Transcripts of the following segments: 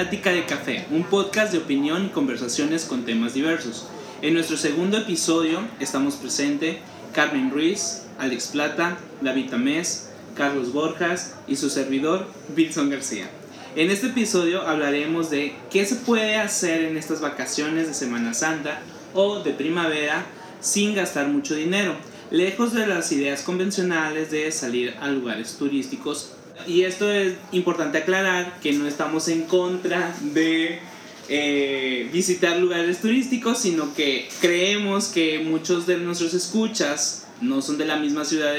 Plática de Café, un podcast de opinión y conversaciones con temas diversos. En nuestro segundo episodio estamos presente Carmen Ruiz, Alex Plata, David Tamés, Carlos Borjas y su servidor, Wilson García. En este episodio hablaremos de qué se puede hacer en estas vacaciones de Semana Santa o de primavera sin gastar mucho dinero, lejos de las ideas convencionales de salir a lugares turísticos y esto es importante aclarar que no estamos en contra de eh, visitar lugares turísticos, sino que creemos que muchos de nuestros escuchas no son de la misma ciudad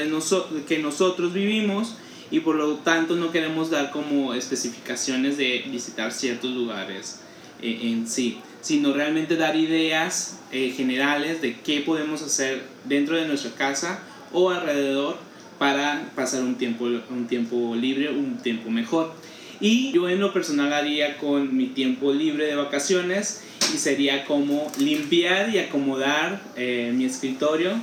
que nosotros vivimos y por lo tanto no queremos dar como especificaciones de visitar ciertos lugares eh, en sí, sino realmente dar ideas eh, generales de qué podemos hacer dentro de nuestra casa o alrededor para pasar un tiempo, un tiempo libre, un tiempo mejor. Y yo en lo personal haría con mi tiempo libre de vacaciones y sería como limpiar y acomodar eh, mi escritorio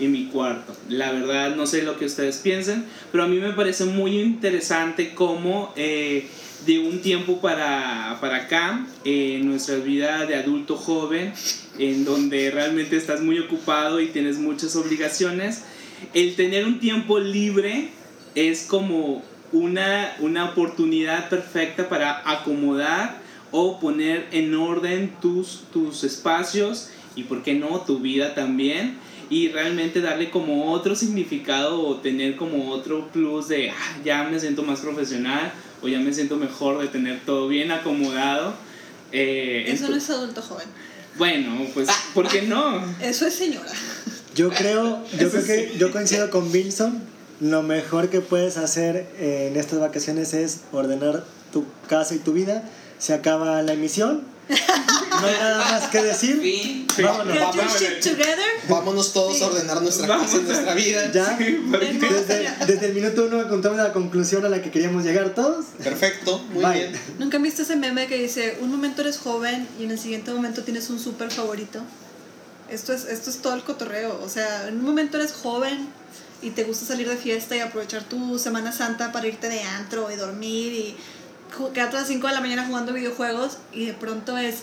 y mi cuarto. La verdad no sé lo que ustedes piensen, pero a mí me parece muy interesante cómo eh, de un tiempo para, para acá, en nuestra vida de adulto joven, en donde realmente estás muy ocupado y tienes muchas obligaciones, el tener un tiempo libre es como una, una oportunidad perfecta para acomodar o poner en orden tus, tus espacios y, ¿por qué no?, tu vida también. Y realmente darle como otro significado o tener como otro plus de, ah, ya me siento más profesional o ya me siento mejor de tener todo bien acomodado. Eh, Eso no es adulto joven. Bueno, pues, ¿por qué no? Eso es señora. Yo creo, yo creo que yo coincido con Wilson. Lo mejor que puedes hacer en estas vacaciones es ordenar tu casa y tu vida. Se acaba la emisión. No hay nada más que decir. Vámonos. Vámonos todos a ordenar nuestra casa y nuestra vida. Ya. Desde, el minuto uno encontramos la conclusión a la que queríamos llegar todos. Perfecto, muy bien. ¿Nunca viste ese meme que dice, un momento eres joven y en el siguiente momento tienes un súper favorito? Esto es, esto es todo el cotorreo. O sea, en un momento eres joven y te gusta salir de fiesta y aprovechar tu Semana Santa para irte de antro y dormir y quedarte a las 5 de la mañana jugando videojuegos y de pronto es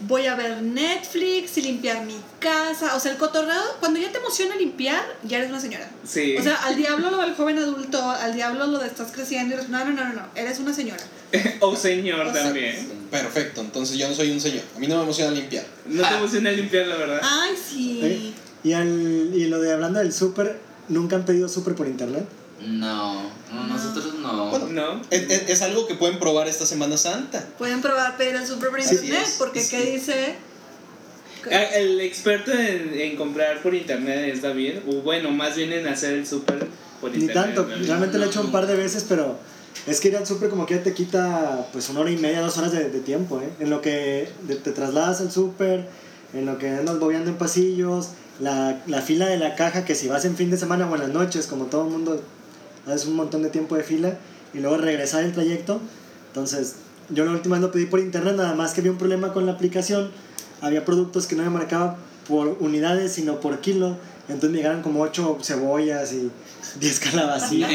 voy a ver Netflix y limpiar mi casa. O sea, el cotorreo, cuando ya te emociona limpiar, ya eres una señora. Sí. O sea, al diablo lo del joven adulto, al diablo lo de estás creciendo y eres, no, no, no, no, eres una señora. o señor también. Perfecto, entonces yo no soy un señor. A mí no me emociona limpiar. No te emociona limpiar, la verdad. Ay, sí. Y, al, y lo de hablando del súper, ¿nunca han pedido súper por internet? No, nosotros no. Bueno, no. Es, algo que pueden probar esta Semana Santa. Pueden probar pedir el súper por internet, porque ¿qué dice? Ah, el experto en, comprar por internet es David, o bueno, más bien en hacer el súper por internet. Ni tanto, realmente lo he hecho un par de veces, pero es que ir al súper como que te quita pues una hora y media, dos horas de, tiempo, ¿eh? En lo que te trasladas al súper, en lo que andas bobeando en pasillos, la, la, fila de la caja, que si vas en fin de semana o en las noches, como todo el mundo, haces un montón de tiempo de fila, y luego regresar el trayecto. Entonces, yo la última vez lo pedí por internet, nada más que había un problema con la aplicación. Había productos que no me marcaba por unidades, sino por kilo. Entonces me llegaron como 8 cebollas y 10 calabacitas.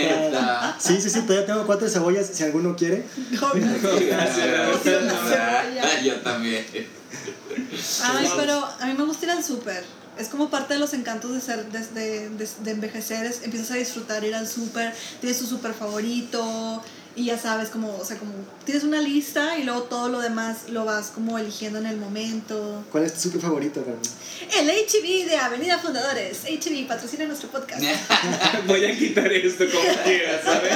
Sí, sí, sí, todavía tengo 4 cebollas si alguno quiere. Yo también. Ay, pero a mí me gusta ir al súper. Es como parte de los encantos de ser de, de, de, envejecer. empiezas a disfrutar ir al súper, tienes tu súper favorito, y ya sabes, como, o sea, como tienes una lista y luego todo lo demás lo vas como eligiendo en el momento. ¿Cuál es tu super favorito, Carmen? El HB de Avenida Fundadores. HB patrocina nuestro podcast. Voy a quitar esto como quieras, ¿sabes?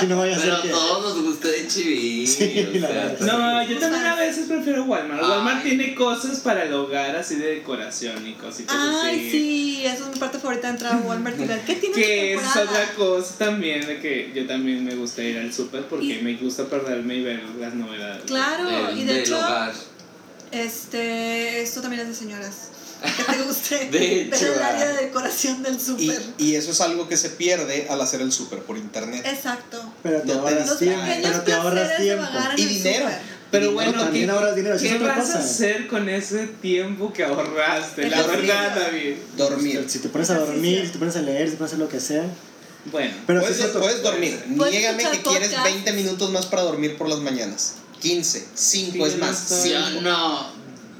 Si no vaya a Pero ser a todos nos gusta HB. Sí, la verdad. No, yo también a veces prefiero Walmart. Walmart tiene cosas para el hogar, así de decoración y cositas Ay, así. sí, esa es mi parte favorita de entrar a Walmart y ver qué tiene Que es otra cosa también de que yo también me gusta ir al súper porque me gusta perderme y ver las novedades. Claro, y de hecho, este, esto también es de señoras. Que te guste de hecho, el área de decoración del súper. Y, eso es algo que se pierde al hacer el súper por internet. Exacto. Pero te ahorras tiempo. Pero te ahorras tiempo. Y dinero. Pero bueno, también ahorras dinero. ¿qué vas a hacer con ese tiempo que ahorraste? La verdad, David. Dormir. Si te pones a dormir, si te pones a leer, si te pones a hacer lo que sea. Bueno, Pero Puedes, es cierto. puedes dormir. Puedes Niégame que quieres podcast. 20 minutos más para dormir por las mañanas. 15, 5 Sí, es más. no Yo cinco. no,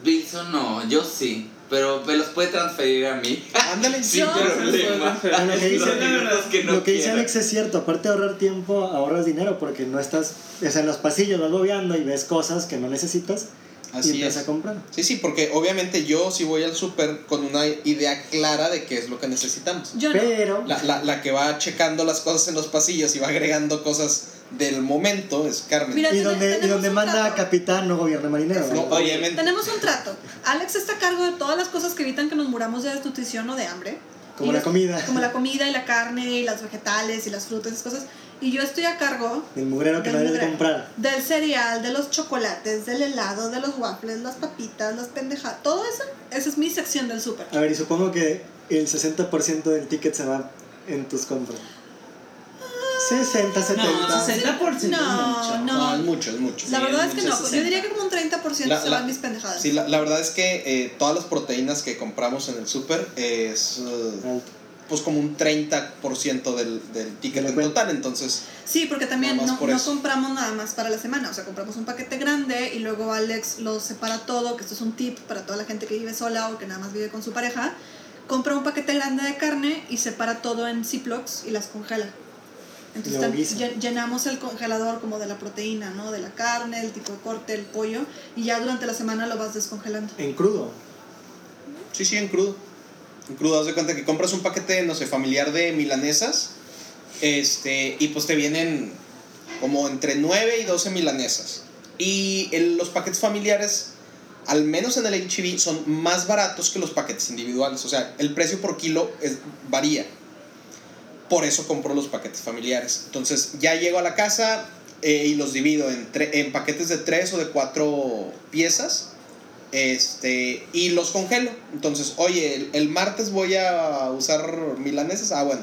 Wilson no, yo sí. Pero me los puede transferir a mí. Ándale. Sin problema. Lo que dice- minutos que no lo que dice. Alex es cierto, aparte de ahorrar tiempo, ahorras dinero porque no estás, o sea, en los pasillos vas bobeando y ves cosas que no necesitas Así empiezas es. a comprar. Sí, sí, porque obviamente yo sí voy al súper con una idea clara de qué es lo que necesitamos. Yo no. Pero, La, la, la que va checando las cosas en los pasillos y va agregando cosas del momento es Carmen. Mira, y donde, y donde manda trato. capitán, no gobierna marinero. Obviamente. Tenemos un trato. Alex está a cargo de todas las cosas que evitan que nos muramos de desnutrición o de hambre. Como Y la es- comida. Como la comida y la carne y las vegetales y las frutas y esas cosas. Y yo estoy a cargo Del mugrero que del no debes comprar. Del cereal, de los chocolates, del helado, de los waffles, las papitas, las pendejadas. Todo eso, esa es mi sección del súper. A ver, y supongo que el 60% del ticket se va en tus compras. 60, 70. no, 60% No, es mucho. no. es mucho, es mucho. La Sí, verdad es que no. Yo 60. diría que como un 30% La- se la- van mis pendejadas. Sí, la, la verdad es que eh, todas las proteínas que compramos en el súper es Alto. Pues como un 30% del, del ticket en total, entonces Sí, porque también no, por no compramos nada más para la semana, o sea, compramos un paquete grande y luego Alex lo separa todo, que esto es un tip para toda la gente que vive sola o que nada más vive con su pareja. Compra un paquete grande de carne y separa todo en Ziplocs y las congela. Entonces llenamos el congelador como de la proteína, ¿no? De la carne, el tipo de corte, el pollo, y ya durante la semana lo vas descongelando. En crudo. sí, sí, en crudo. Crudo, haz de cuenta que compras un paquete, no sé, familiar de milanesas, este, y pues te vienen como entre 9 y 12 milanesas. Y el- los paquetes familiares, al menos en el HB, son más baratos que los paquetes individuales. O sea, el precio por kilo es- varía. Por eso compro los paquetes familiares. Entonces ya llego a la casa eh, y los divido en, en paquetes de 3 o de 4 piezas. Este, y los congelo. Entonces, oye, el, el martes voy a usar milanesas. Ah, bueno,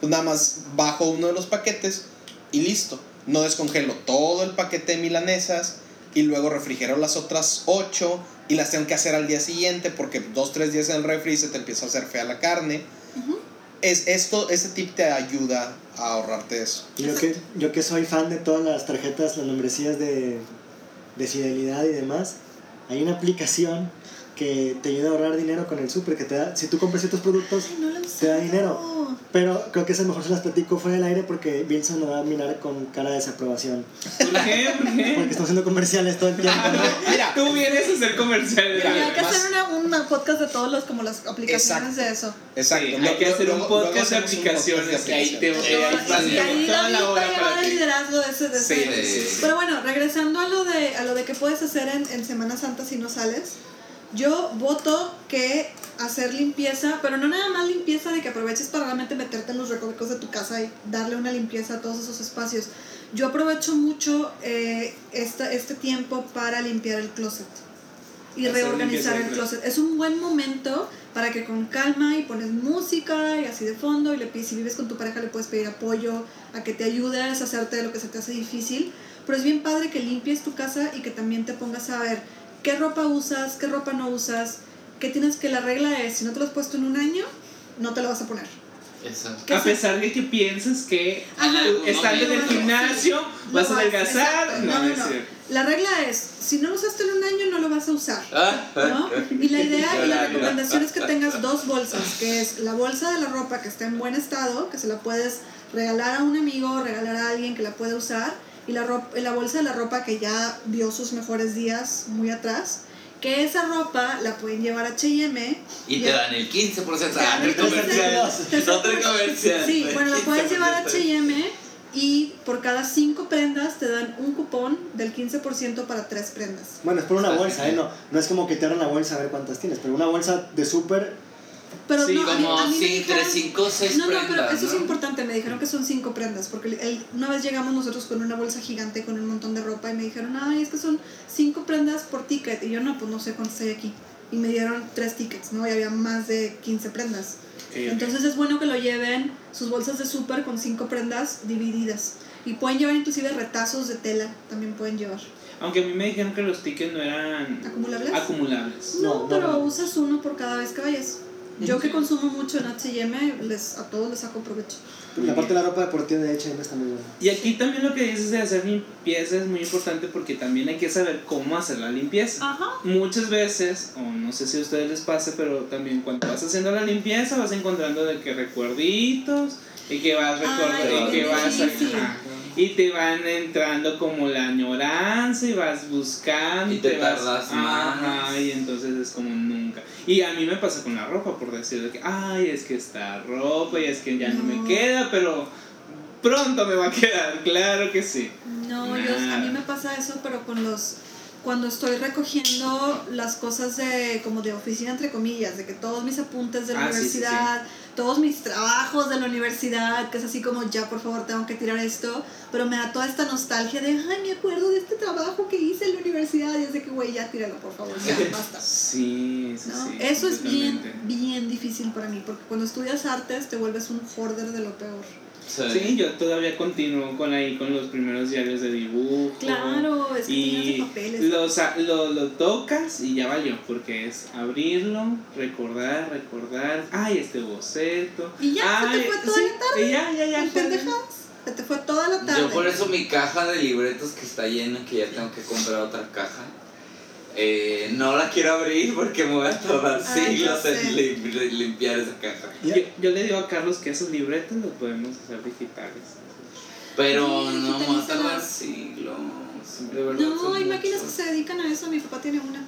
pues nada más bajo uno de los paquetes y listo. No descongelo todo el paquete de milanesas y luego refrigero las otras 8 y las tengo que hacer al día siguiente porque dos, tres días en el refri se te empieza a hacer fea la carne. es, esto, este tip te ayuda a ahorrarte eso. Y Yo que, yo que soy fan de todas las tarjetas, las membresías de, de fidelidad y demás, hay una aplicación que te ayuda a ahorrar dinero con el súper, que te da, si tú compras ciertos productos, Ay, no lo te da dinero. Pero creo que es mejor se las platico fuera del aire porque Wilson me va a mirar con cara de desaprobación. ¿Por qué? ¿Por qué? Porque estamos haciendo comerciales todo el tiempo. ¿no? Mira, Tú vienes a hacer comerciales. Mira, hay que más- hacer una, una podcast de todos los, como las aplicaciones Exacto. de eso. exacto. Sí, hay que hacer un podcast de un podcast de aplicaciones. que ahí te aplicaciones. ahí y vas ahí a- la va a hora llevar para el ti. liderazgo de ese, de Sí, ese- sí, sí. Pero bueno, regresando a lo de, a lo de que puedes hacer en, en Semana Santa si no sales, yo voto que hacer limpieza, pero no nada más limpieza de que aproveches para realmente meterte en los recovecos de tu casa y darle una limpieza a todos esos espacios. Yo aprovecho mucho eh, esta, este tiempo para limpiar el closet y Hacer reorganizar el closet. Es un buen momento para que con calma y pones música y así de fondo y le pides, si vives con tu pareja le puedes pedir apoyo a que te ayude a deshacerte de lo que se te hace difícil. Pero es bien padre que limpies tu casa y que también te pongas a ver qué ropa usas, qué ropa no usas, qué tienes que la regla es, si no te lo has puesto en un año, no te lo vas a poner. ¿Qué A pesar de que piensas que Ajá. estando en el gimnasio vas a adelgazar, exacto. no, No, no La regla es, si no lo usaste en un año, no lo vas a usar. Ah, ¿no? Y la idea y la recomendación es que tengas dos bolsas, que es la bolsa de la ropa que está en buen estado, que se la puedes regalar a un amigo, regalar a alguien que la pueda usar, y la, ropa, la bolsa de la ropa que ya vio sus mejores días muy atrás, que esa ropa la pueden llevar a H&M Y te dan el 15%. Te Ah, dan no el es comercial. 15%. No comercial. Sí, bueno, la puedes llevar a 15%. H&M y por cada cinco prendas te dan un cupón del 15% para tres prendas. Bueno, es por una bolsa, ¿eh? No, no es como que te abran la bolsa a ver cuántas tienes, pero una bolsa de súper Pero Sí, no, a mí, Como a mí sí, dijeron- 5 o 6 No, no, prendas. pero eso es ¿no? importante. Me dijeron que son cinco prendas. Porque el- una vez llegamos nosotros con una bolsa gigante con un montón de ropa y me dijeron, ay, es que son cinco prendas por ticket. Y yo, no, pues no sé cuántas hay aquí. Y me dieron tres tickets, ¿no? Y había más de 15 prendas. Entonces es bueno que lo lleven sus bolsas de súper con cinco prendas divididas. Y pueden llevar inclusive retazos de tela, también pueden llevar. Aunque a mí me dijeron que los tickets no eran ¿Acumulables? acumulables. No, No, no, pero no. usas uno por cada vez que vayas. Yo que consumo mucho en H&M, les, a todos les saco provecho. La parte de la ropa deportiva de H&M está muy buena. Y aquí también lo que dices de hacer limpieza es muy importante porque también hay que saber cómo hacer la limpieza. Ajá. Muchas veces, o no sé si a ustedes les pase, pero también cuando vas haciendo la limpieza vas encontrando de que recuerditos y que vas recordando y que qué vas difícil. ajá, y te van entrando como la añoranza y vas buscando Y te vas tardas ajá, más. y entonces es como nunca. Y a mí me pasa con la ropa por decir de que ay es que esta ropa y es que ya no, No. me queda pero pronto me va a quedar claro que sí. No, yo, a mí me pasa eso, pero con los cuando estoy recogiendo las cosas de como de oficina entre comillas, de que todos mis apuntes de la Ah, sí, sí, universidad, todos mis trabajos de la universidad, que es así como ya por favor tengo que tirar esto, pero me da toda esta nostalgia de, ay, me acuerdo de este trabajo que hice en la universidad y es de que, güey, ya tíralo, por favor, ya basta. sí sí ¿no? sí Eso es bien, bien difícil para mí, porque cuando estudias artes te vuelves un hoarder de lo peor. Sí, yo todavía continúo con ahí con los primeros diarios de dibujo. Claro, es que Y papeles. lo, sa- lo, lo tocas y ya valió, porque es abrirlo, recordar, recordar, ay, este boceto. Y ya, se te ay, fue toda sí, la tarde. y ya, ya, ya. Se te fue toda la tarde. Yo por eso mi caja de libretos que está llena, que ya tengo que comprar otra caja, eh, no la quiero abrir porque me voy a tardar siglos en lim- lim- limpiar esa caja. Ya. Yo, yo le digo a Carlos que esos libretos los podemos hacer digitales. Pero Sí, no me va a tardar las- siglos. De verdad. No, hay máquinas que se dedican a eso. Mi papá tiene una.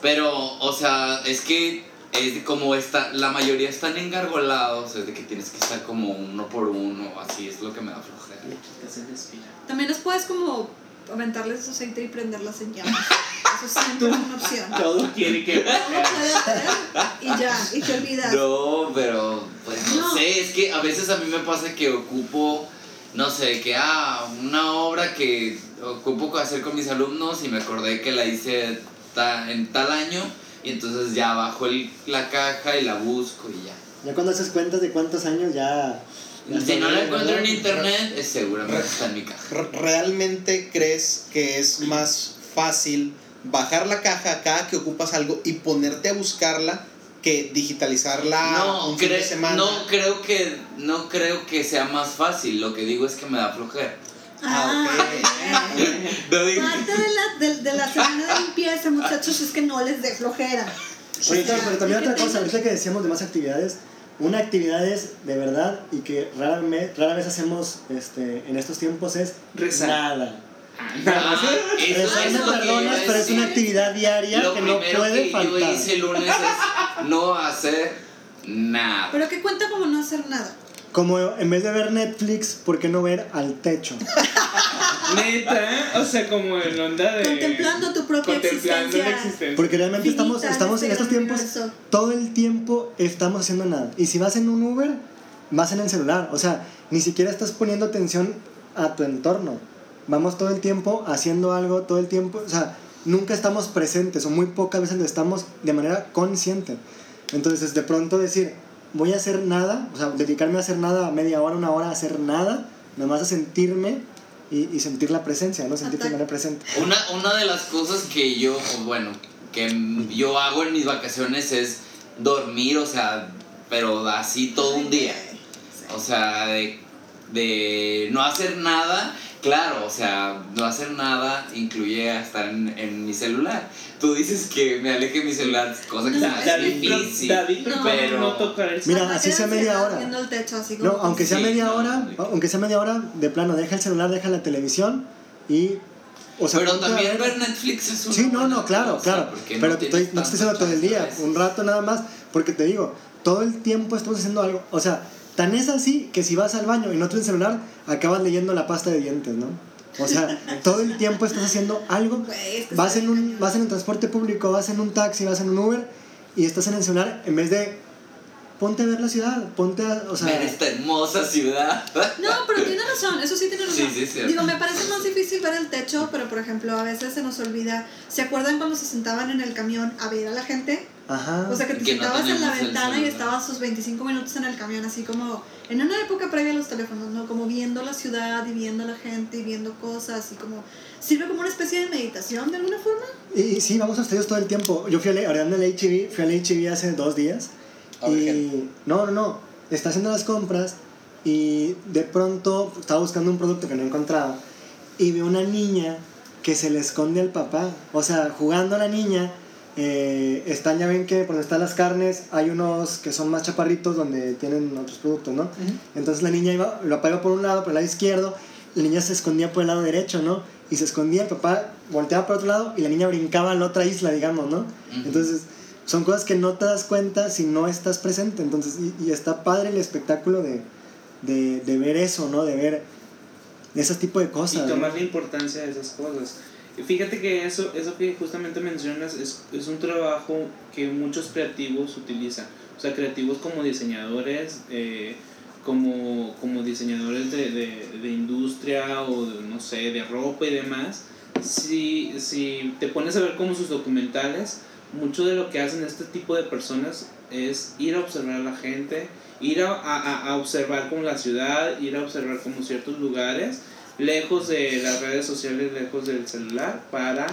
Pero, o sea, es que es como está, la mayoría están engargolados, es de que tienes que estar como uno por uno, así es lo que me da flojera. Le quitas el espira. También les puedes como aventarles aceite y prenderlas en llamas. Eso siempre es una opción. Todo quiere que. Y ya, y te olvidas. No, pero pues no, No. sé, es que a veces a mí me pasa que ocupo, no sé, que ah, una obra que ocupo hacer con mis alumnos y me acordé que la hice ta- en tal año y entonces ya bajo el- la caja y la busco y ya. Ya cuando haces cuentas de cuántos años ya... Si no la bien, encuentro en internet, es seguramente está en mi caja. Re- ¿Realmente crees que es más fácil bajar la caja cada que ocupas algo y ponerte a buscarla que digitalizarla No, un fin de semana? no creo que no creo que sea más fácil, lo que digo es que me da flojera. Ah, Ah, ok. bien. No digo- Parte de la, de, de la semana de limpieza, muchachos, es que no les dé flojera. Ahorita, pero también otra cosa, ahorita que decíamos de más actividades, una actividad es de verdad y que rara, me- rara vez hacemos este, en estos tiempos es Rezar. nada. Ah, eso Rezar me perdonas, pero es una actividad diaria Lo que no puede que faltar. yo hice el lunes es no hacer nada. Pero que cuenta como no hacer nada. Como en vez de ver Netflix, ¿por qué no ver al techo? Neta, o sea, como en onda de. Contemplando tu propia contemplando la existencia. existencia. Porque realmente Finita estamos, en estamos en este estos gran tiempos, universo. todo el tiempo estamos haciendo nada. Y si vas en un Uber, vas en el celular. O sea, ni siquiera estás poniendo atención a tu entorno. Vamos todo el tiempo haciendo algo, todo el tiempo. O sea, nunca estamos presentes o muy pocas veces lo estamos de manera consciente. Entonces, de pronto decir, voy a hacer nada, o sea, dedicarme a hacer nada, media hora, una hora a hacer nada, nada más a sentirme y, y sentir la presencia, ¿no? Sentirte de manera presente. Una, una de las cosas que yo, bueno, que yo hago en mis vacaciones es dormir, o sea, pero así todo un día. O sea, de, de no hacer nada, claro, o sea, no hacer nada incluye estar en, en mi celular. Tú dices que me aleje de mi celular, cosa que No, se es David, pro- difícil. David pero- no tocar el Mira, así sea media hora. Viendo el techo, así como. No, aunque sea Sí, media no, hora, no. aunque sea media hora, de plano, deja el celular, deja la televisión y... O sea, pero también ver- Netflix es una Sí, no, no, claro, cosa, claro. porque Pero te tienes estoy, no te estoy tanta diciendo todo el día, veces. un rato nada más, porque te digo, todo el tiempo estamos haciendo algo. O sea, tan es así que si vas al baño y no tienes celular, acabas leyendo la pasta de dientes, ¿no? O sea, todo el tiempo estás haciendo algo. Vas en, un, vas en el transporte público, vas en un taxi, vas en un Uber y estás en el celular en vez de ponte a ver la ciudad, ponte a, o sea, ver esta hermosa ciudad. No, pero tiene razón, eso sí tiene razón. Sí, sí. Digo, me parece más difícil ver el techo, pero por ejemplo, a veces se nos olvida. ¿Se acuerdan cuando se sentaban en el camión a ver a la gente? Ajá. O sea, que te Que no sentabas en la ventana y estabas sus 25 minutos en el camión, así como en una época previa a los teléfonos, ¿no? Como viendo la ciudad y viendo a la gente y viendo cosas y como. Sirve como una especie de meditación de alguna forma. Y, y sí, vamos a estudios todo el tiempo. Yo fui al, hablando del HIV, fui al HIV hace dos días A gente. Y no, no, no. Está haciendo las compras y de pronto estaba buscando un producto que no encontraba y ve una niña que se le esconde al papá. O sea, jugando a la niña, eh, están, ya ven que por donde están las carnes hay unos que son más chaparritos donde tienen otros productos, ¿no? Entonces la niña iba, lo papá iba por un lado, por el lado izquierdo, la niña se escondía por el lado derecho, ¿no? Y se escondía, el papá volteaba por otro lado y la niña brincaba a la otra isla, digamos, ¿no? Entonces, son cosas que no te das cuenta si no estás presente. Entonces, y, y está padre el espectáculo de, de, de ver eso, ¿no? De ver ese tipo de y cosas. ¿no? tomar la importancia de esas cosas. Fíjate que eso, eso que justamente mencionas es, es un trabajo que muchos creativos utilizan. O sea, creativos como diseñadores, eh, como, como diseñadores de, de, de industria o de, no sé, de ropa y demás. Si, si te pones a ver como sus documentales, mucho de lo que hacen este tipo de personas es ir a observar a la gente, ir a, a, a observar como la ciudad, ir a observar como ciertos lugares, lejos de las redes sociales, lejos del celular, para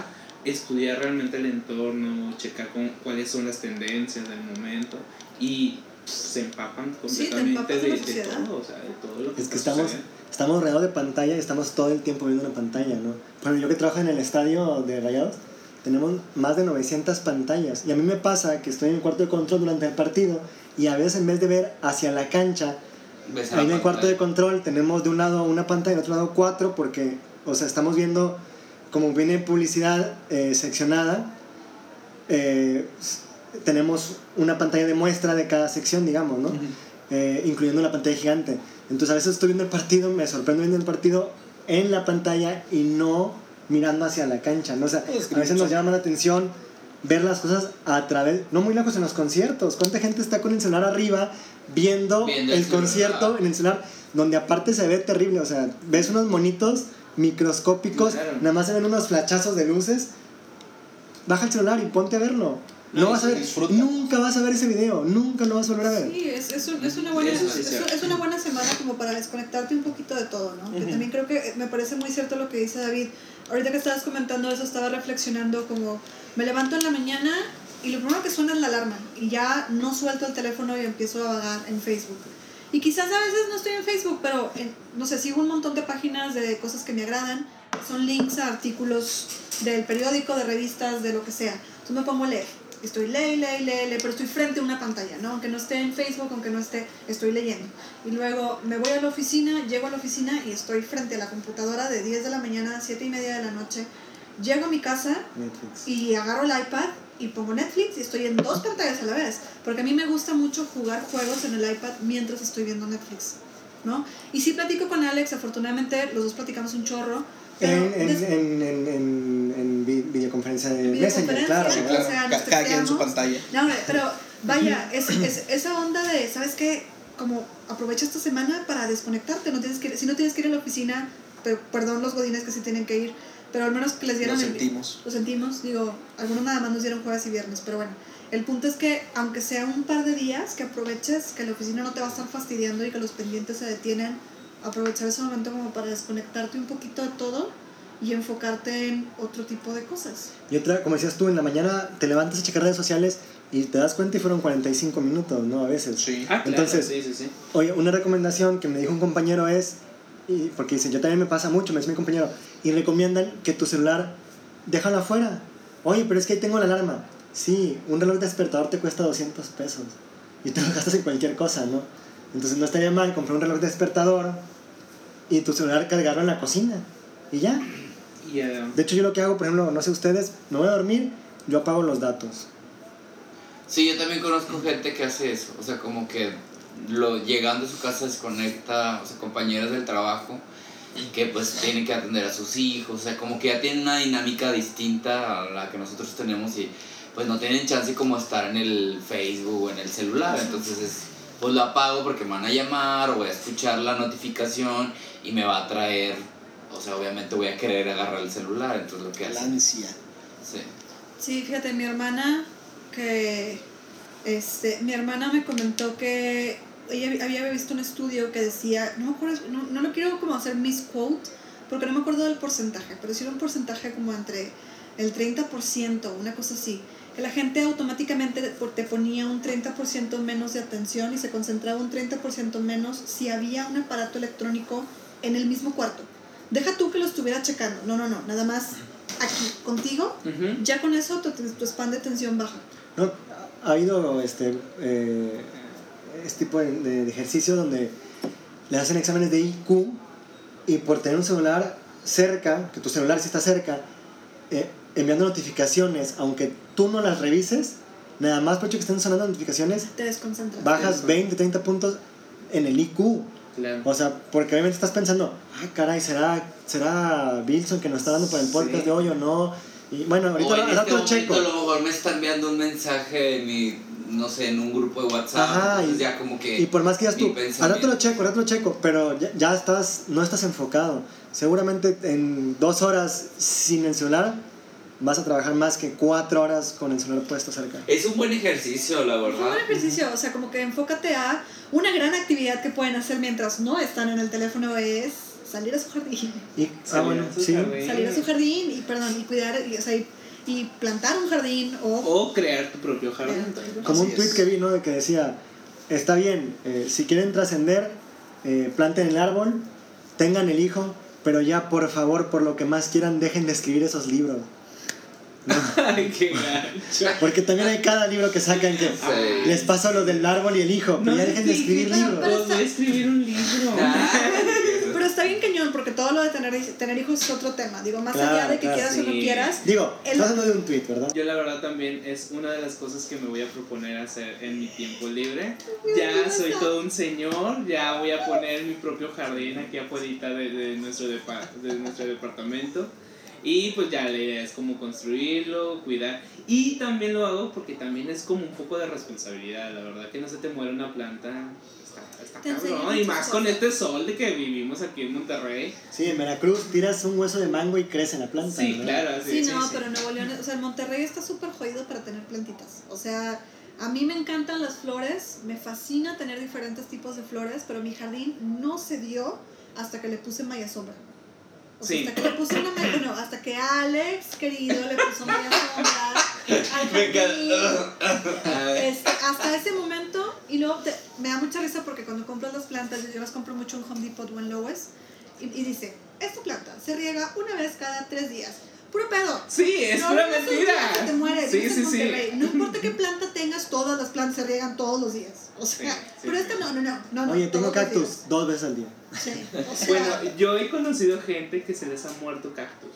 estudiar realmente el entorno, checar con, cuáles son las tendencias del momento y se empapan Sí, te completamente empapas de de, todo, o sea, de todo lo que Es que está estamos, sucediendo. estamos rodeados de pantalla y estamos todo el tiempo viendo una pantalla, ¿no? Bueno, yo que trabajo en el estadio de Rayados, tenemos más de 900 pantallas. Y a mí me pasa que estoy en el cuarto de control durante el partido y a veces en vez de ver hacia la cancha, Ves ahí en el cuarto de control tenemos de un lado una pantalla y del otro lado cuatro porque, o sea, estamos viendo como viene publicidad eh, seccionada. eh, tenemos una pantalla de muestra de cada sección, digamos, ¿no? Eh, incluyendo la pantalla gigante. Entonces a veces estoy viendo el partido, me sorprendo viendo el partido en la pantalla y no mirando hacia la cancha, ¿no? O sea, Pues, a veces nos llama la atención ver las cosas a través, no muy lejos en los conciertos. ¿Cuánta gente está con el celular arriba viendo, Viendo el concierto en el celular? Donde aparte se ve terrible, o sea, ves unos monitos microscópicos, Claro. nada más se ven unos flachazos de luces. Baja el celular y ponte a verlo. No, No, vas a ver, disfruta. nunca vas a ver ese video, nunca lo vas a volver a ver. Sí, es, es, un- es una buena, sí es, es una buena semana como para desconectarte un poquito de todo, ¿no? Que Ujú. también creo que me parece muy cierto lo que dice David. Ahorita que estabas comentando eso, estaba reflexionando como me levanto en la mañana y lo primero que suena es la alarma y ya no suelto el teléfono y empiezo a vagar en Facebook. Y quizás a veces no estoy en Facebook, pero en- no sé, sigo un montón de páginas de cosas que me agradan. Son links a artículos del periódico, de revistas, de lo que sea. Entonces me pongo a leer. Estoy lee, lee, lee, lee, pero estoy frente a una pantalla, ¿no? Aunque no esté en Facebook, aunque no esté, estoy leyendo. Y luego me voy a la oficina, llego a la oficina y estoy frente a la computadora de 10 de la mañana a 7 y media de la noche. Llego a mi casa Netflix. y agarro el iPad y pongo Netflix y estoy en dos pantallas a la vez. Porque a mí me gusta mucho jugar juegos en el iPad mientras estoy viendo Netflix, ¿no? Y sí platico con Alex, afortunadamente los dos platicamos un chorro. Pero En, en, des- en, en, en, en vi- videoconferencia de Messenger, claro. Sí, o claro. sea, nos cada quien en su pantalla. No, hombre, pero vaya, es, es- esa onda de, ¿sabes qué? Como aprovecha esta semana para desconectarte. No tienes que, ir- si no tienes que ir a la oficina, pe- perdón los godines que sí tienen que ir, pero al menos que les Lo dieron el- sentimos. lo sentimos, digo, algunos nada más nos dieron jueves y viernes, pero bueno, el punto es que aunque sea un par de días, que aproveches, que la oficina no te va a estar fastidiando y que los pendientes se detienen, aprovechar ese momento como para desconectarte un poquito de todo y enfocarte en otro tipo de cosas. Y otra, como decías tú, en la mañana te levantas a checar redes sociales y te das cuenta y fueron 45 minutos, ¿no? A veces. Sí. Ah, claro, Entonces- sí, sí, sí. Oye, una recomendación que me dijo un compañero es, y porque dice, yo también me pasa mucho, me dice mi compañero, y recomiendan que tu celular, déjalo afuera. Oye, pero es que ahí tengo la alarma. Sí, un reloj despertador te cuesta 200 pesos y te lo gastas en cualquier cosa, ¿no? Entonces no estaría mal comprar un reloj despertador y tu celular cargarlo en la cocina y ya. Eh, De hecho, yo lo que hago, por ejemplo, no sé ustedes, me voy a dormir, yo apago los datos. Sí, yo también conozco gente que hace eso. O sea, como que lo, llegando a su casa desconecta, o sea, compañeros del trabajo que pues tienen que atender a sus hijos. O sea, como que ya tienen una dinámica distinta a la que nosotros tenemos y pues no tienen chance como estar en el Facebook o en el celular. Entonces es, pues lo apago porque me van a llamar o voy a escuchar la notificación y me va a traer, o sea, obviamente voy a querer agarrar el celular. Entonces lo que La hace. ansia. Sí. Sí, fíjate, mi hermana que este, mi hermana me comentó que ella había visto un estudio que decía, no me acuerdo, no, no lo quiero como hacer misquote, porque no me acuerdo del porcentaje, pero sí era un porcentaje como entre el 30%, una cosa así, que la gente automáticamente te ponía un 30% menos de atención y se concentraba un 30% menos si había un aparato electrónico en el mismo cuarto. Deja tú que lo estuviera checando. No, no, no. Nada más aquí, contigo. Ujú. Ya con eso tu, tu span de atención baja. No, ha habido este, eh, este tipo de, de ejercicio donde le hacen exámenes de IQ y por tener un celular cerca, que tu celular sí está cerca, eh, enviando notificaciones, aunque tú no las revises, nada más por hecho que estén sonando notificaciones, Te desconcentras. bajas Eso. 20, 30 puntos en el IQ. Claro. O sea, porque obviamente estás pensando, ah, caray, ¿será, será Wilson que nos está dando por el podcast Sí. de hoy o no? Y bueno, ahorita o en al este rato lo momento checo. a lo mejor me está enviando un mensaje en mi, no sé, en un grupo de WhatsApp. Ajá, entonces y- ya como que... Y por más que digas mi tú, rato pensamiento. lo checo, al rato lo checo, pero ya, ya estás, no estás enfocado. Seguramente en dos horas sin el celular vas a trabajar más que cuatro horas con el celular puesto cerca. Es un buen ejercicio, la Fue un verdad. buen ejercicio, o sea, como que enfócate a una gran actividad que pueden hacer mientras no están en el teléfono es salir a su jardín. Y, ah, Salir bueno, a su sí. jardín. Salir a su jardín y, perdón, y cuidar, y, o sea, y, y plantar un jardín o... O crear tu propio jardín. Como un tweet es. que vi, ¿no? De que decía, está bien, eh, si quieren trascender, eh, planten el árbol, tengan el hijo, pero ya por favor, por lo que más quieran, dejen de escribir esos libros. Ay, qué gancho. Porque también hay cada libro que sacan que Sí. les pasó lo del árbol y el hijo, pero No ya dejen de escribir libros. escribir un libro. Está bien cañón, porque todo lo de tener, tener hijos es otro tema. Digo, más Claro, allá de que claro, quieras o no quieras, Digo, El- estás hablando de un tweet, ¿verdad? Yo la verdad también es una de las cosas que me voy a proponer hacer en mi tiempo libre. Ya soy todo un señor, ya voy a poner mi propio jardín aquí afuera de, de, nuestro, depa- de nuestro departamento. Y pues ya la idea es como construirlo, cuidar. Y también lo hago porque también es como un poco de responsabilidad, la verdad que no se te muere una planta. Está, está cabrón. Y más con cosas. este sol de que vivimos aquí en Monterrey. Sí, en Veracruz tiras un hueso de mango y crece en la planta. Sí, ¿verdad? claro. Sí, Sí, no, sí, pero Nuevo León, o sea, en Monterrey está súper jodido para tener plantitas. O sea, a mí me encantan las flores, me fascina tener diferentes tipos de flores, pero mi jardín no se dio hasta que le puse malla sombra. O sea, Sí. hasta que le puse una malla, bueno, hasta que Alex, querido, le puso malla sombra al jardín. Este, hasta ese momento, y luego te- me da mucha risa porque cuando compras las plantas, yo las compro mucho en Home Depot o en Lowe's, y, y dice, esta planta se riega una vez cada tres días. Puro pedo. Sí, es No, pura no, no, mentira. Se te muere, Sí, sí, sí. No importa qué planta tengas, todas las plantas se riegan todos los días. O sea, Sí, sí, pero sí. esta no, no, no. no, no Oye, tengo cactus dos veces al día. Sí, o sea, Bueno, yo he conocido gente que se les ha muerto cactus.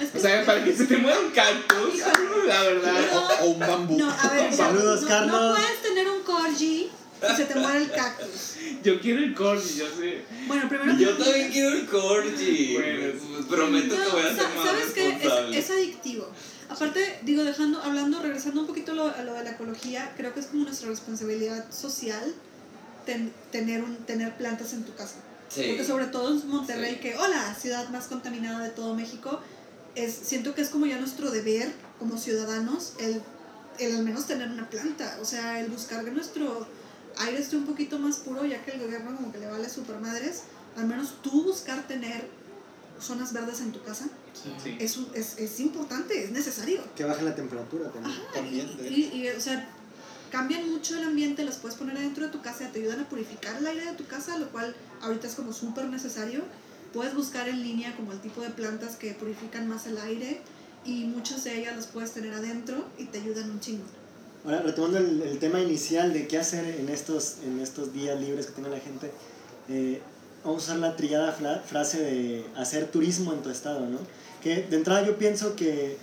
es que- O sea, para que se te muera un cactus, la verdad. O, o un bambú. No, a ver, Saludos, no, Carlos. no puedes tener un corgi y se te muere el cactus. Yo quiero el corgi, yo sé. Bueno, primero Yo también quiero el corgi. Bueno, Prometo que voy a ser más ¿Sabes qué? Es, es adictivo. Aparte, digo, dejando, hablando, regresando un poquito a lo, a lo de la ecología, creo que es como nuestra responsabilidad social ten- tener, un, tener plantas en tu casa. Sí. Porque sobre todo en Monterrey, Sí. que, hola, ciudad más contaminada de todo México, es, siento que es como ya nuestro deber como ciudadanos el, el al menos tener una planta. O sea, el buscar que nuestro aire esté un poquito más puro, ya que el gobierno como que le vale super madres. Al menos tú buscar tener zonas verdes en tu casa Sí. es, es, es importante, es necesario. Que baje la temperatura también. También, de Y, y, o sea, cambian mucho el ambiente, las puedes poner adentro de tu casa, te ayudan a purificar el aire de tu casa, lo cual ahorita es como súper necesario. Puedes buscar en línea como el tipo de plantas que purifican más el aire y muchas de ellas las puedes tener adentro y te ayudan un chingo. Ahora, retomando el, el tema inicial de qué hacer en estos, en estos días libres que tiene la gente, eh, vamos a usar la trillada frase de hacer turismo en tu estado, ¿no? Que de entrada yo pienso que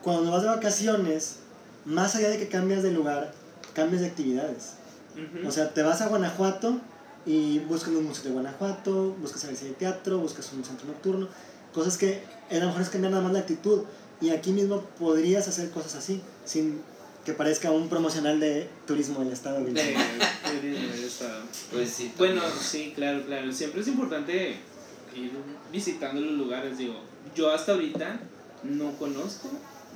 cuando vas de vacaciones, más allá de que cambias de lugar, cambias de actividades. Ujú. O sea, te vas a Guanajuato y buscas un museo de Guanajuato, buscas si hay teatro, buscas un centro nocturno, cosas que a lo mejor es cambiar nada más la actitud. Y aquí mismo podrías hacer cosas así, sin que parezca un promocional de turismo del estado. Turismo del estado. Pues sí. Bueno, también. sí, claro, claro. Siempre es importante ir visitando los lugares. Digo, yo hasta ahorita no conozco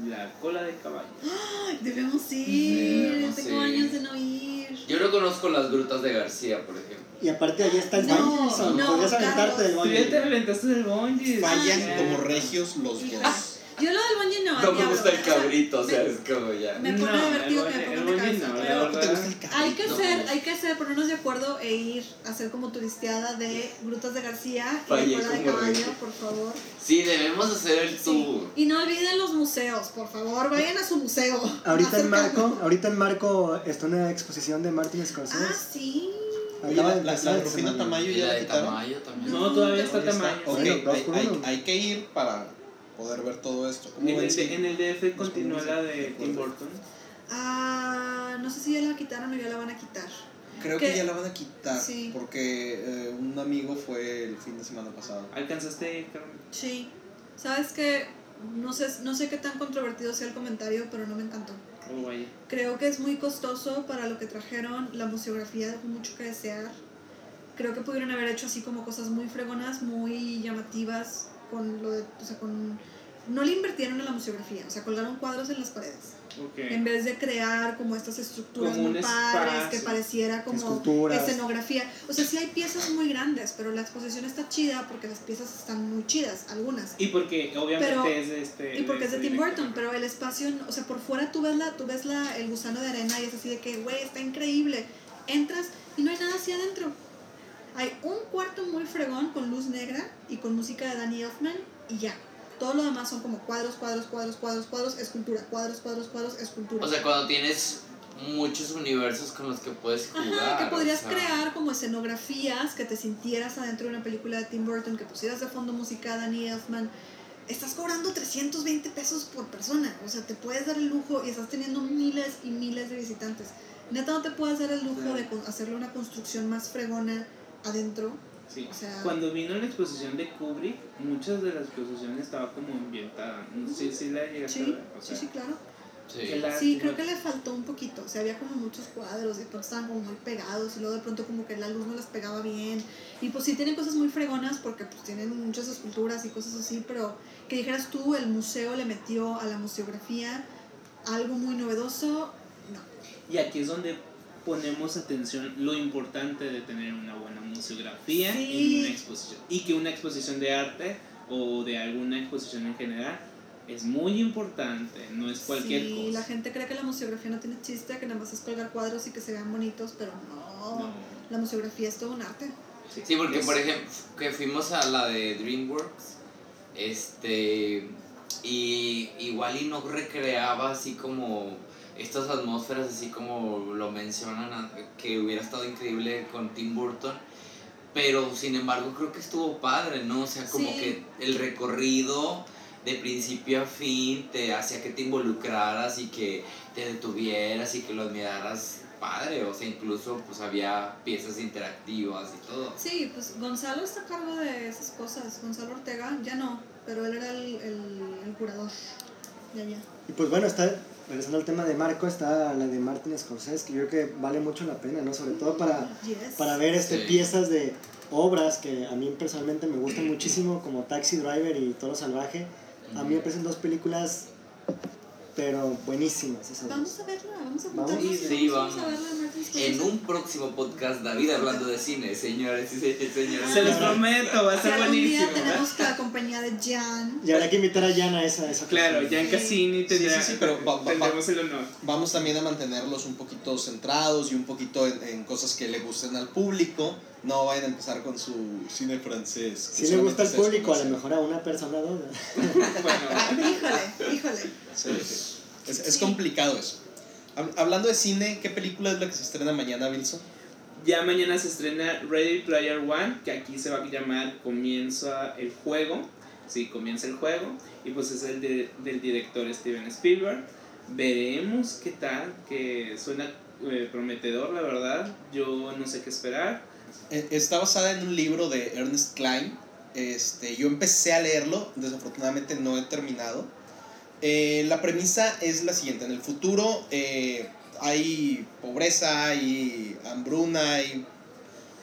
la cola de caballo. Debemos ir, Debemos tengo ir. años de no ir. Yo no conozco las grutas de García, por ejemplo. Y aparte allá está el No, no, podrías aventarte Carlos. del Tú ya te bungee. aventaste del bungee. Fallan Ah, como regios los Hija, dos. Yo lo del bungee no. No me diablo, gusta el cabrito, o sea, me- es como ya. Me pone No, divertido que me bungee cabeza, no, pero- la ¿Por qué te gusta el Hay que hacer, hay que hacer, ponernos de acuerdo e ir a hacer como turisteada de Grutas de García y Cola de rey. por favor. Sí, debemos hacer el Sí. tour. Y no olviden los museos, por favor, vayan a su museo. Ahorita en Marco, ahorita en Marco está una exposición de Martin Scorsese. Ah, sí. Oye, la, de la, la semana. Tamayo Y ya la quitaron. Tamayo también. No, todavía está Ahí está. tamaño. Ok, Bueno, dos hay, que ir para poder ver todo esto. ¿Cómo En el, en el DF continúa la de Tim Burton. Ah, no sé si ya la quitaron o ya la van a quitar. Creo que que- ya la van a quitar Sí. porque eh, un amigo fue el fin de semana pasado. ¿Alcanzaste? Sí. Sabes que no sé, no sé qué tan controvertido sea el comentario, pero no me encantó. Oh. Creo que es muy costoso para lo que trajeron. La museografía dejó mucho que desear. Creo que pudieron haber hecho así como cosas muy fregonas, muy llamativas, con lo de, o sea, con... No le invirtieron en la museografía, o sea, colgaron cuadros en las paredes. En vez de crear como estas estructuras Como muy padres, espacio. que pareciera como Esculturas. escenografía. O sea, sí hay piezas muy grandes, pero la exposición está chida porque las piezas están muy chidas, algunas. Y porque obviamente Pero- es de este. Y porque es de Tim. Burton, pero el espacio, o sea, por fuera tú ves, la, tú ves la, el gusano de arena y es así de que, güey, está increíble. Entras y no hay nada así adentro. Hay un cuarto muy fregón con luz negra y con música de Danny Elfman y ya. Todo lo demás son como cuadros, cuadros, cuadros, cuadros, cuadros, escultura, cuadros, cuadros, cuadros, escultura. O sea, cuando tienes muchos universos con los que puedes jugar. Ajá, que podrías o sea, crear como escenografías, que te sintieras adentro de una película de Tim Burton, que pusieras de fondo música de Danny Elfman. Estás cobrando 320 pesos por persona, o sea, te puedes dar el lujo y estás teniendo miles y miles de visitantes. Neta, no te puedes dar el lujo de con- hacerle una construcción más fregona adentro. Sí. O sea- Cuando vino la exposición de Kubrick, muchas de las exposiciones estaba como ambientada. No sé si la llegaste a Sí, ver. O sí, sea, sí, claro. Sí. que la- Sí, creo que le faltó un poquito. O sea, había como muchos cuadros y de pronto estaban como muy pegados y luego de pronto como que la luz no les pegaba bien. Y pues sí tienen cosas muy fregonas porque pues tienen muchas esculturas y cosas así, pero que dijeras tú, el museo le metió a la museografía algo muy novedoso, no. Y aquí es donde ponemos atención lo importante de tener una buena museografía Sí. en una exposición. Y que una exposición de arte o de alguna exposición en general es muy importante, no es cualquier sí, cosa. la gente cree que la museografía no tiene chiste, que nada más es colgar cuadros y que se vean bonitos, pero no. No, La museografía es todo un arte. Sí, porque Es- por ejemplo, que fuimos a la de DreamWorks, este, y igual y no recreaba así como estas atmósferas, así como lo mencionan, que hubiera estado increíble con Tim Burton, pero sin embargo creo que estuvo padre, ¿no? O sea, como Sí. que el recorrido de principio a fin te hacía que te involucraras y que te detuvieras y que lo admiraras padre, o sea, incluso pues había piezas interactivas y todo. Sí, pues Gonzalo está a cargo de esas cosas. Gonzalo Ortega ya no, pero él era el, el, el curador. Ya, ya. Y pues bueno, está, regresando al tema de Marco, está la de Martin Scorsese, que yo creo que vale mucho la pena, ¿no? Sobre todo para, Yes. para ver este, Sí. piezas de obras que a mí personalmente me gustan muchísimo, como Taxi Driver y Toro Salvaje. A mí me parecen dos películas, pero buenísimas esas Vamos a verla, vamos a Vamos. juntarnos y Sí, vamos, vamos. a verla. En un próximo podcast, David hablando de cine, señores y se- señores. Se los prometo, va a ser buenísimo. tenemos la compañía de Jan. Y habrá que invitar a Jan a esa, a esa Claro. Jan Cassini Sí, tendrá, sí, sí, pero va- va- va- tendremos el honor. Vamos también a mantenerlos un poquito centrados y un poquito en, en cosas que le gusten al público. No vayan a empezar con su cine francés. Si le gusta al público, a lo mejor a una persona dos. Bueno, Híjole, híjole. Sí, sí. Es, complicado eso. Hab- Hablando de cine, ¿qué película es la que se estrena mañana, Wilson? ya mañana se estrena Ready Player One, que aquí se va a llamar Comienza el juego. Sí, comienza el juego. Y pues es el de- del director Steven Spielberg. Veremos qué tal, que suena eh, prometedor, la verdad. Yo no sé qué esperar. Eh, Está basada en un libro de Ernest Klein. Este, yo empecé a leerlo, desafortunadamente no he terminado. Eh, la premisa es la siguiente: en el futuro eh, hay pobreza, hay hambruna, hay.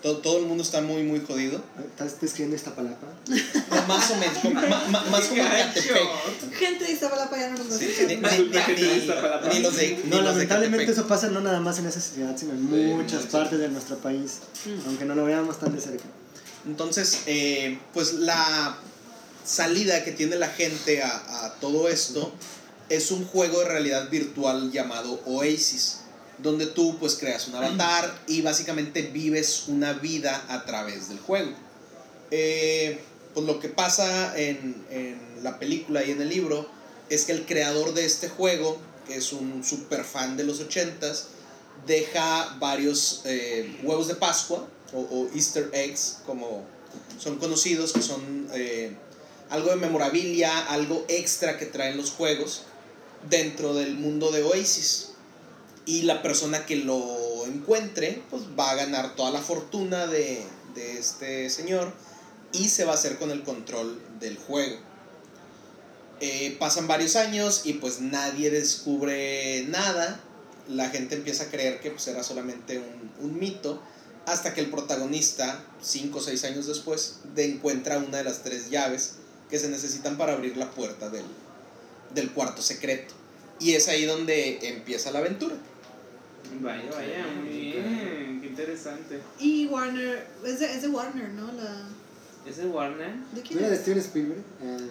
Todo, todo el mundo está muy, muy jodido. ¿Estás describiendo esta palabra? Más o menos, como- ma- ma- más como Catepec. Gente de Iztapalapa ya no nos Sí, ni, ni- ni- ni- ni los de. ni No, los de lamentablemente Catepec. eso pasa no nada más en esa ciudad, sino en Sí, muchas muchas. partes de nuestro país, aunque no lo veamos tan de cerca. Entonces, eh, pues la, salida que tiene la gente a, todo esto es un juego de realidad virtual llamado Oasis, donde tú pues creas un avatar y básicamente vives una vida a través del juego. Eh, pues lo que pasa en, en la película y en el libro es que el creador de este juego, que es un super fan de los 80s, deja varios eh, huevos de Pascua o, o Easter eggs, como son conocidos, que son eh, algo de memorabilia, algo extra que traen los juegos dentro del mundo de Oasis. Y la persona que lo encuentre, pues va a ganar toda la fortuna de, de este señor y se va a hacer con el control del juego. Eh, pasan varios años y pues nadie descubre nada. La gente empieza a creer que pues, era solamente un, un mito. Hasta que el protagonista, 5 o 6 años después, de encuentra una de las tres llaves que se necesitan para abrir la puerta del, del cuarto secreto. Y es ahí donde empieza la aventura. Vaya, vaya, muy bien. Qué interesante. Y Warner, es de, es de Warner, ¿no? La, ¿Es de Warner? ¿De ¿No quién era de? Steven Spielberg? Ver.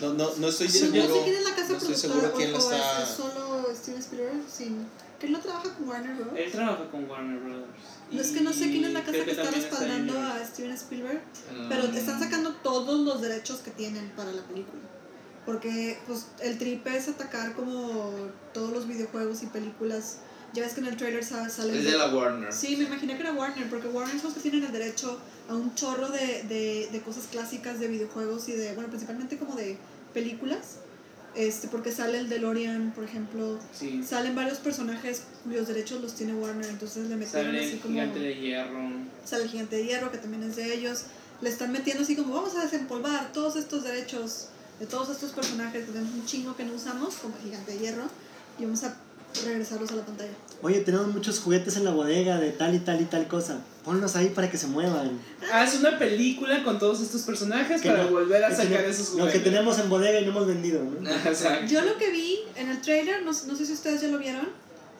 No, no, no estoy No seguro. sé quién es la casa no estoy seguro quién la está. es, solo Steven Spielberg. Sin, que él no trabaja con Warner Bros. Él trabaja con Warner Brothers. No, es que no sé quién es la casa que está respaldando a Steven Spielberg. Pero Mm. están sacando todos los derechos que tienen para la película. Porque pues el trip es atacar como todos los videojuegos y películas. Ya ves que en el trailer sa- sale... Es de la Warner. Sí, me imaginé que era Warner, porque Warner son los que tienen el derecho a un chorro de, de, de cosas clásicas de videojuegos y de, bueno, principalmente como de películas. Este, porque sale el DeLorean, por ejemplo. Sí. Salen varios personajes cuyos derechos los tiene Warner, entonces le metieron Sale así el como... gigante de hierro. Sale el gigante de hierro, que también es de ellos. Le están metiendo así como, vamos a desempolvar todos estos derechos de todos estos personajes que tenemos un chingo que no usamos, como el gigante de hierro, y vamos a regresarlos a la pantalla. Oye, tenemos muchos juguetes en la bodega de tal y tal y tal cosa. Ponlos ahí para que se muevan. Haz una película con todos estos personajes Que para no- volver a sacar no- esos Lo juguetes. que tenemos en bodega y no hemos vendido, ¿no? Exacto. Yo lo que vi en el trailer, no, no sé si ustedes ya lo vieron,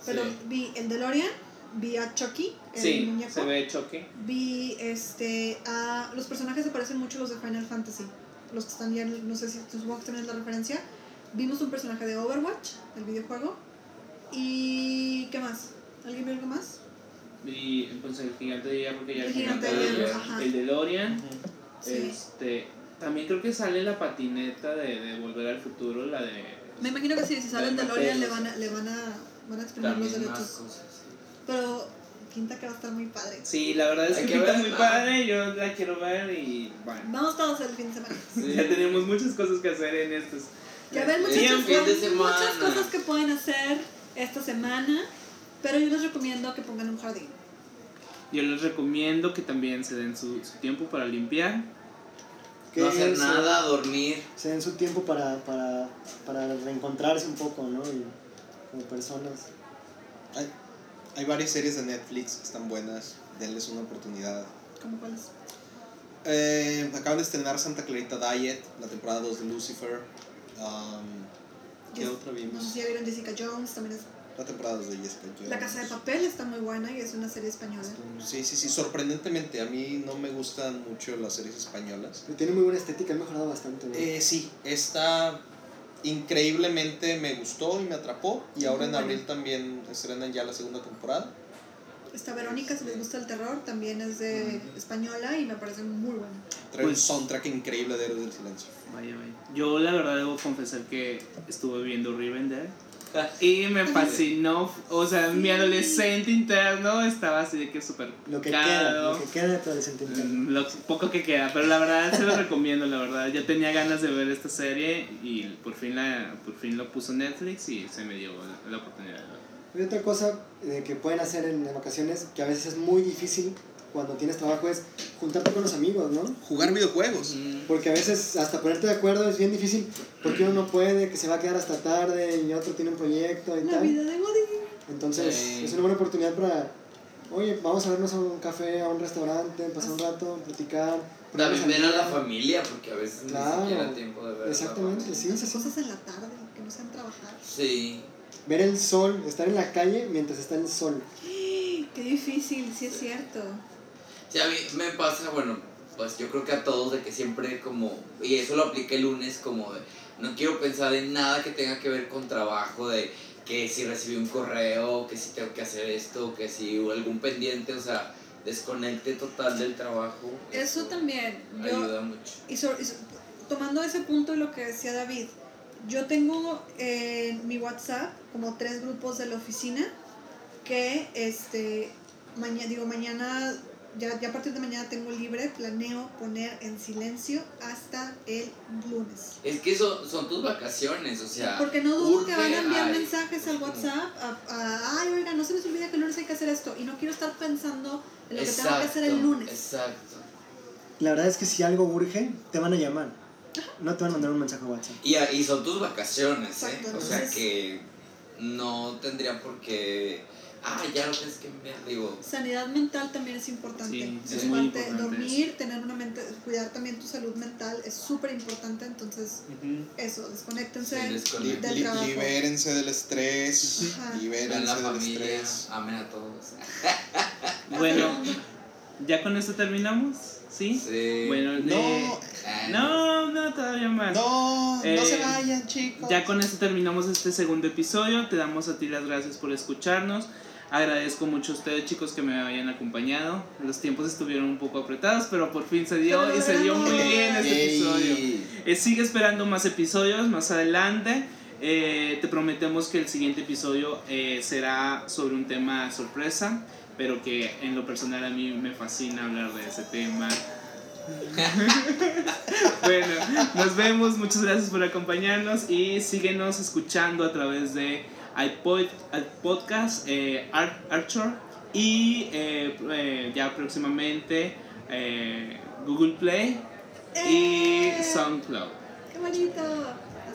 pero Sí. vi el DeLorean, vi a Chucky, el Sí, muñeco, se ve choque. vi este a los personajes se parecen mucho a los de Final Fantasy. Los que están ya, no sé si supongo que tenés la referencia. Vimos un personaje de Overwatch, el videojuego. ¿Y qué más? ¿Alguien vio algo más? Y pues el gigante de hierro que ya El gigante de hierro, ajá. El DeLorean. Sí. Este, también creo que sale la patineta de, de Volver al Futuro, la de... Me imagino que sí, si sale el De DeLorean le van a, le van a, van a exprimir los derechos. cosas. sí. Pero pinta que va a estar muy padre. Sí, la verdad es Hay que pinta verla. muy padre, yo la quiero ver y bueno. Vamos todos el fin de semana. Ya tenemos muchas cosas que hacer en estos... Ya Sí, muchachos, semana. muchas cosas que pueden hacer esta semana, pero yo les recomiendo que pongan un jardín. Yo les recomiendo que también se den su, su tiempo para limpiar. Que No hacer se- nada, dormir. Se den su tiempo para, para, para reencontrarse un poco, ¿no? Y como personas. Hay, hay varias series de Netflix que están buenas, denles una oportunidad. ¿Cómo cuáles? Eh, acaban de estrenar Santa Clarita Diet, la temporada 2 de Lucifer. Um, ¿Qué Yes- otra No vimos? sé si ya vieron Jessica Jones, también es... La temporada 2 de Jessica Jones. La Casa de Papel está muy buena y es una serie española. Sí, sí, sí, sorprendentemente. A mí no me gustan mucho las series españolas. Pero tiene muy buena estética, ha mejorado bastante. ¿no? Eh, sí, esta increíblemente me gustó y me atrapó. Y ahora en abril también estrenan ya la segunda temporada. Esta Verónica, si les gusta el terror, también es de española y me parece muy buena. Trae Pues- un soundtrack increíble de Héroes del Silencio. Vaya, vaya. Yo la verdad debo confesar que estuve viendo Rivendell y me fascinó. O sea, mi adolescente interno estaba así de que súper Lo que queda, lo que queda de tu adolescente interno. Mm, Lo poco que queda, pero la verdad se lo recomiendo, la verdad. Ya tenía ganas de ver esta serie y por fin la por fin lo puso Netflix y se me dio la, la oportunidad de verlo. Y otra cosa eh, que pueden hacer en vacaciones, que a veces es muy difícil cuando tienes trabajo, es juntarte con los amigos, ¿no? Jugar videojuegos. Porque a veces hasta ponerte de acuerdo es bien difícil, porque uno no puede, que se va a quedar hasta tarde y otro tiene un proyecto y La tal. vida de Godín. Entonces Sí. es una buena oportunidad para, oye, vamos a vernos a un café, a un restaurante, pasar un rato, platicar. También ver a la familia, porque a veces Claro, ni siquiera tiempo de ver a la Exactamente, familia. sí, sí. Cosas en la tarde, que no sean trabajar. Sí. Ver el sol, estar en la calle mientras está el sol. Qué difícil, sí es cierto. Sí, a mí me pasa, bueno, pues yo creo que a todos de que siempre como, y eso lo apliqué el lunes como de, no quiero pensar en nada que tenga que ver con trabajo, de que si recibí un correo, que si tengo que hacer esto, que si hubo algún pendiente, o sea, desconecte total del trabajo. Eso también. Yo, ayuda mucho. y, so- y so- tomando ese punto de lo que decía David, yo tengo en mi WhatsApp como tres grupos de la oficina que este mañana digo mañana ya, ya a partir de mañana tengo libre, planeo poner en silencio hasta el lunes. Es que son, son tus vacaciones, o sea. Porque no dudo que van a enviar ay, mensajes al WhatsApp a, a, ay, oiga, no se les olvide que el lunes hay que hacer esto. Y no quiero estar pensando en lo que tengo que hacer el exacto, lunes. Exacto. La verdad es que si algo urge, te van a llamar. No te van a mandar un mensaje a WhatsApp. Y, y son tus vacaciones, ¿eh? O sea que no tendría por qué. Ah, ya lo tienes que enviar, digo. Sanidad mental también es importante. Sí, Es muy importante Dormir, tener una mente, cuidar también tu salud mental es súper importante. Entonces, eso, desconéctense Sí, del li- trabajo. libérense del estrés. Ajá. Libérense la del familia, estrés. amen a todos. Bueno, ¿ya con esto terminamos? ¿Sí? Sí. Bueno, No, eh, no, no, todavía más. no, Eh, no se vayan, chicos. Ya con esto terminamos este segundo episodio. Te damos a ti las gracias por escucharnos. Agradezco mucho a ustedes, chicos, que me hayan acompañado. Los tiempos estuvieron un poco apretados, pero por fin se dio y se dio muy bien este episodio. Eh, sigue esperando más episodios más adelante. Eh, te prometemos que el siguiente episodio eh, será sobre un tema sorpresa, pero que en lo personal a mí me fascina hablar de ese tema. bueno, nos vemos, muchas gracias por acompañarnos y síguenos escuchando a través de iPod, iPodcast, eh, Ar- Archer y eh, eh, ya próximamente eh, Google Play y ¡Eh! SoundCloud. ¡Qué bonito!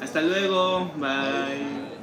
Hasta luego, bye.